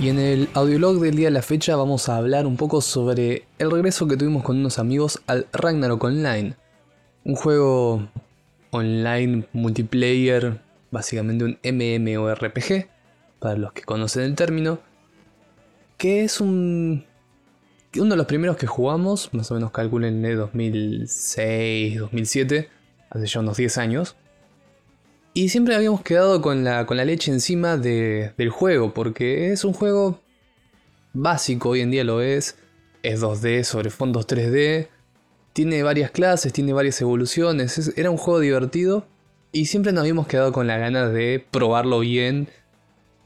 Y en el audiolog del día de la fecha vamos a hablar un poco sobre el regreso que tuvimos con unos amigos al Ragnarok Online. Un juego online multiplayer, básicamente un MMORPG, para los que conocen el término, que es un uno de los primeros que jugamos, más o menos calculen de 2006, 2007, hace ya unos 10 años. Y siempre habíamos quedado con la, con la leche encima del juego, porque es un juego básico, hoy en día lo es, es 2D sobre fondos 3D, tiene varias clases, tiene varias evoluciones, era un juego divertido y siempre nos habíamos quedado con la gana de probarlo bien,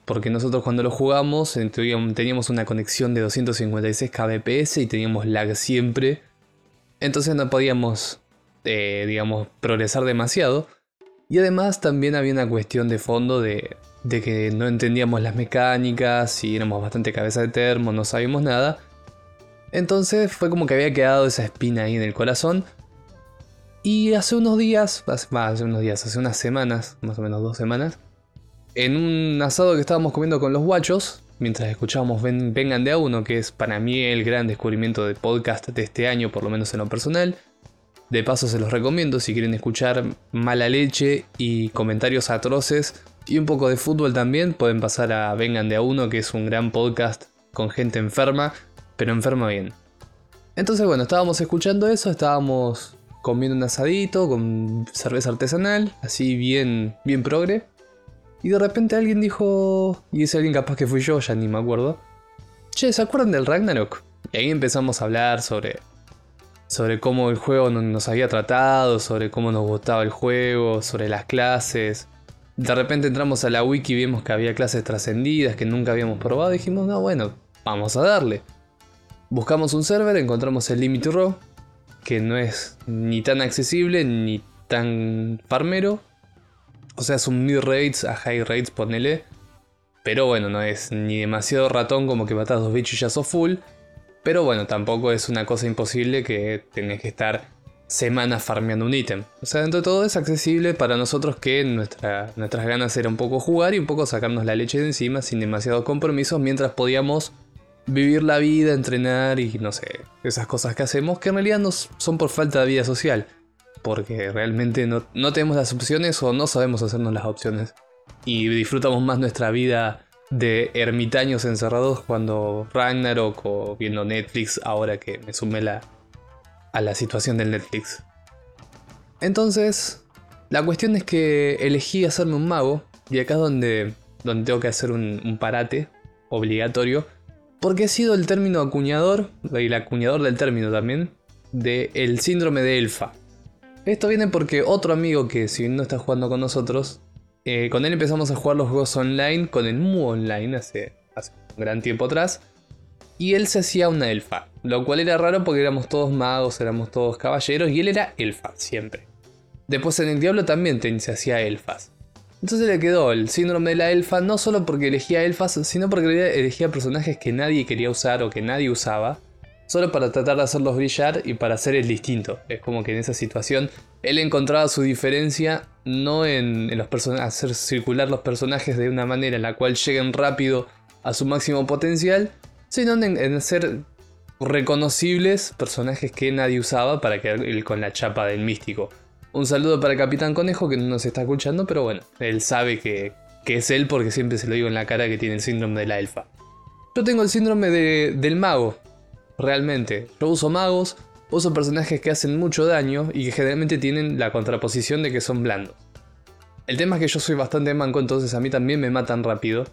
porque nosotros cuando lo jugamos teníamos una conexión de 256 kbps y teníamos lag siempre, entonces no podíamos, eh, digamos, progresar demasiado. Y además también había una cuestión de fondo de, que no entendíamos las mecánicas y éramos bastante cabeza de termo, no sabíamos nada. Entonces fue como que había quedado esa espina ahí en el corazón. Y hace unos días, hace, hace unos días, hace unas semanas, más o menos dos semanas, en un asado que estábamos comiendo con los guachos, mientras escuchábamos Vengan de a uno, que es para mí el gran descubrimiento de podcast de este año, por lo menos en lo personal, de paso se los recomiendo si quieren escuchar mala leche y comentarios atroces y un poco de fútbol también, pueden pasar a Vengan de a uno, que es un gran podcast con gente enferma, pero enferma bien. Entonces bueno, estábamos escuchando eso, estábamos comiendo un asadito con cerveza artesanal, así bien, bien progre. Y de repente alguien dijo, y ese alguien capaz que fui yo, ya ni me acuerdo. Che, ¿se acuerdan del Ragnarok? Y ahí empezamos a hablar sobre sobre cómo el juego nos había tratado, sobre cómo nos gustaba el juego, sobre las clases. De repente entramos a la wiki y vimos que había clases trascendidas que nunca habíamos probado dijimos, no, bueno, vamos a darle. Buscamos un server, encontramos el Limit Raw, que no es ni tan accesible ni tan farmero. O sea, es un mid rates a high rates, ponele. Pero bueno, no es ni demasiado ratón como que matas dos bichos y ya sos full. Pero bueno, tampoco es una cosa imposible que tenés que estar semanas farmeando un ítem. O sea, dentro de todo es accesible para nosotros que nuestras ganas era un poco jugar y un poco sacarnos la leche de encima sin demasiados compromisos mientras podíamos vivir la vida, entrenar y no sé, esas cosas que hacemos que en realidad no son por falta de vida social. Porque realmente no, no tenemos las opciones o no sabemos hacernos las opciones. Y disfrutamos más nuestra vida de ermitaños encerrados cuando Ragnarok o viendo Netflix ahora que me sumé la, a la situación del Netflix. Entonces, la cuestión es que elegí hacerme un mago y acá es donde, donde tengo que hacer un, parate obligatorio porque he sido el término acuñador, y el acuñador del término también, del el síndrome de Elfa. Esto viene porque otro amigo que si no está jugando con nosotros eh, con él empezamos a jugar los juegos online, con el Mu Online hace, hace un gran tiempo atrás. Y él se hacía una elfa, lo cual era raro porque éramos todos magos, éramos todos caballeros y él era elfa siempre. Después en el Diablo también se hacía elfas. Entonces le quedó el síndrome de la elfa no solo porque elegía elfas, sino porque elegía personajes que nadie quería usar o que nadie usaba solo para tratar de hacerlos brillar y para hacer el distinto. Es como que en esa situación él encontraba su diferencia no en, los hacer circular los personajes de una manera en la cual lleguen rápido a su máximo potencial, sino en, en hacer reconocibles personajes que nadie usaba para quedar con la chapa del místico. Un saludo para Capitán Conejo que no nos está escuchando, pero bueno, él sabe que, que es él porque siempre se lo digo en la cara que tiene el síndrome de la elfa. Yo tengo el síndrome del mago, realmente. Yo uso magos, uso personajes que hacen mucho daño y que generalmente tienen la contraposición de que son blandos. El tema es que yo soy bastante manco, entonces a mí también me matan rápido.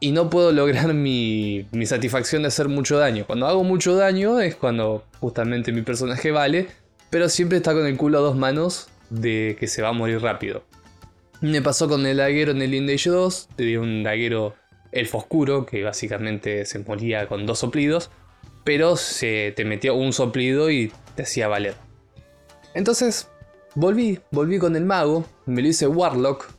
Y no puedo lograr mi, satisfacción de hacer mucho daño. Cuando hago mucho daño es cuando justamente mi personaje vale, pero siempre está con el culo a dos manos de que se va a morir rápido. Me pasó con el daguero en el Indage 2, te di un daguero elfo oscuro que básicamente se moría con dos soplidos pero se te metió un soplido y te hacía valer. Entonces, volví, volví con el mago, me lo hice Warlock,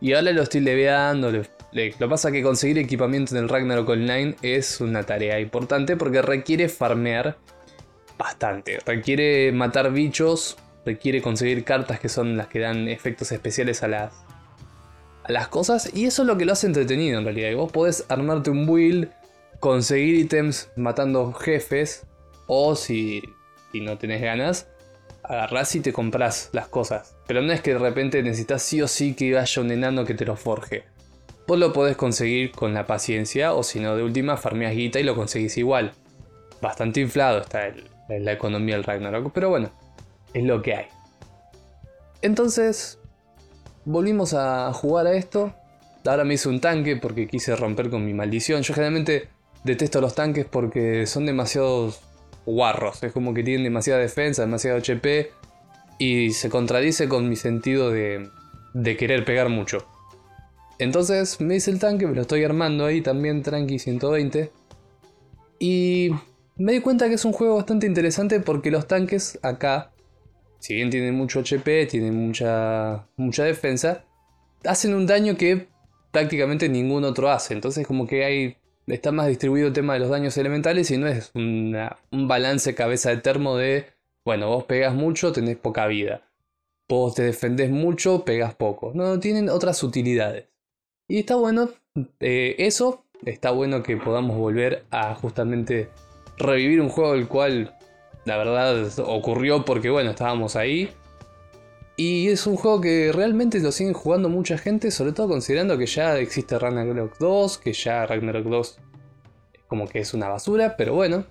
y ahora lo estoy leveando. lo que pasa es que conseguir equipamiento en el Ragnarok Online es una tarea importante porque requiere farmear bastante. Requiere matar bichos, requiere conseguir cartas que son las que dan efectos especiales a las, las cosas y eso es lo que lo hace entretenido en realidad. Y vos podés armarte un build, conseguir ítems matando jefes o si, si no tenés ganas, agarrás y te compras las cosas. Pero no es que de repente necesitas sí o sí que haya un enano que te lo forje. Vos lo podés conseguir con la paciencia o si no de última farmeas guita y lo conseguís igual. Bastante inflado está la economía del Ragnarok, pero bueno, es lo que hay. Entonces, volvimos a jugar a esto. Ahora me hice un tanque porque quise romper con mi maldición. Yo generalmente detesto los tanques porque son demasiados guarros. Es como que tienen demasiada defensa, demasiado HP. Y se contradice con mi sentido de, de querer pegar mucho. Entonces me hice el tanque, me lo estoy armando ahí también, tranqui 120. Y me di cuenta que es un juego bastante interesante porque los tanques acá si bien tienen mucho HP, tienen mucha, mucha defensa, hacen un daño que prácticamente ningún otro hace. Entonces como que hay está más distribuido el tema de los daños elementales y no es un balance cabeza de termo de, bueno, vos pegas mucho, tenés poca vida. Vos te defendés mucho, pegas poco. No, tienen otras utilidades. Y está bueno eh, eso, está bueno que podamos volver a justamente revivir un juego el cual la verdad ocurrió porque bueno, estábamos ahí. Y es un juego que realmente lo siguen jugando mucha gente, sobre todo considerando que ya existe Ragnarok 2, que ya Ragnarok 2 como que es una basura, pero bueno.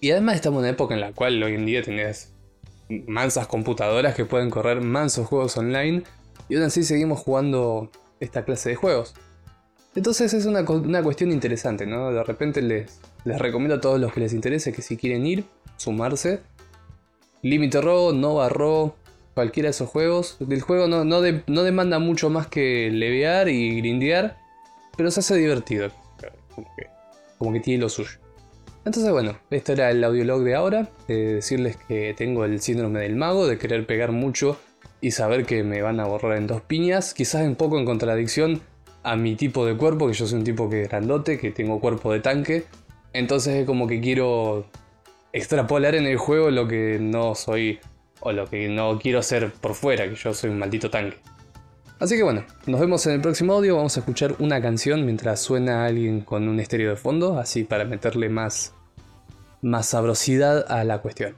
Y además estamos en una época en la cual hoy en día tenés mansas computadoras que pueden correr mansos juegos online y aún así seguimos jugando esta clase de juegos. Entonces es una, una cuestión interesante, ¿no? De repente les, les recomiendo a todos los que les interese que si quieren ir, sumarse. Límite Row, Nova Row, cualquiera de esos juegos. El juego no, no, demanda mucho más que levear y grindear, pero se hace divertido. Como que, tiene lo suyo. Entonces bueno, esto era el audiolog de ahora. decirles que tengo el síndrome del mago, de querer pegar mucho y saber que me van a borrar en dos piñas. Quizás un poco en contradicción a mi tipo de cuerpo, que yo soy un tipo que es grandote, que tengo cuerpo de tanque. Entonces es como que quiero extrapolar en el juego lo que no soy o lo que no quiero ser por fuera, que yo soy un maldito tanque. Así que bueno, nos vemos en el próximo audio, vamos a escuchar una canción mientras suena alguien con un estéreo de fondo, así para meterle más, más sabrosidad a la cuestión.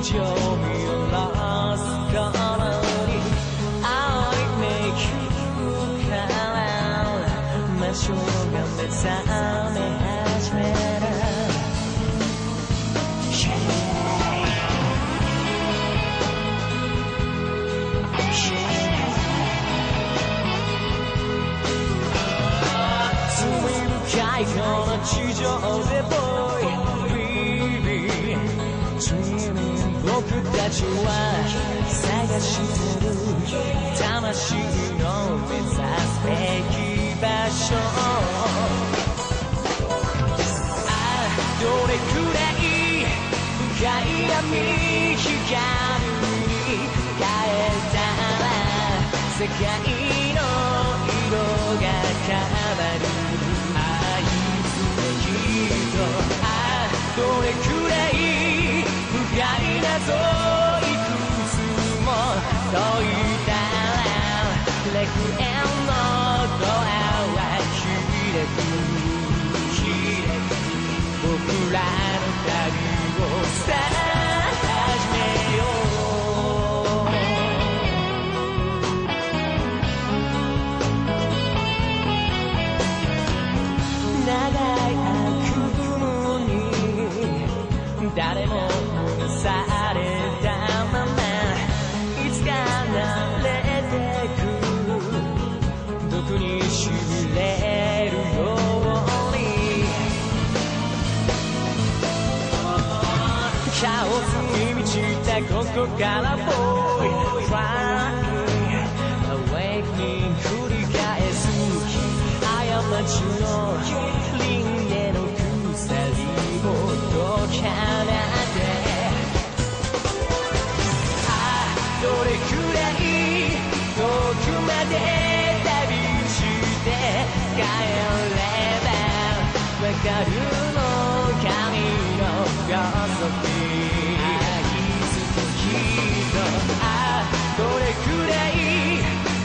街を見ますからに青いメイクから魔性が目覚め始め ちは探してる魂の目指すべき場所ああどれくらい深い闇光に変えたら世界の色が変わるどれくらい深い謎たらレクエンのドアは開く たここから Boy Crying Awakening 繰り返す過ちの輪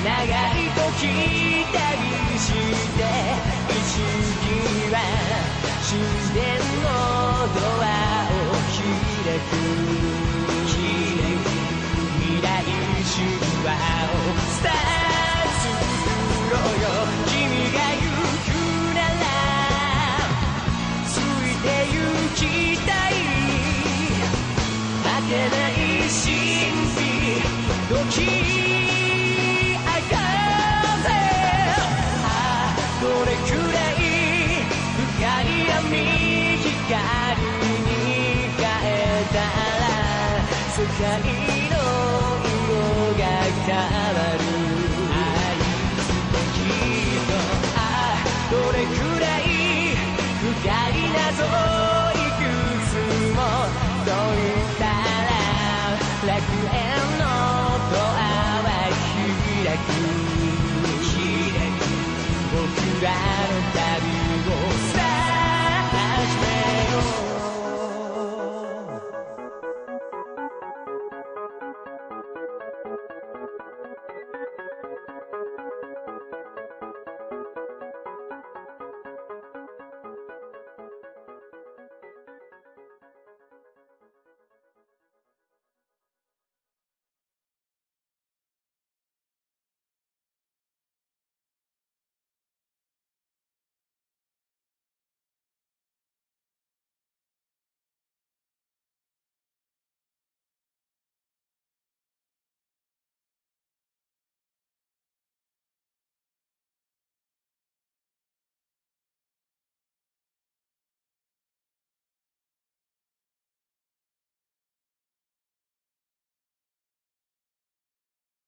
い長い時旅して一時は神殿のドアを開く未来神話をスター作ろうよ君が行くならついて行きたいたい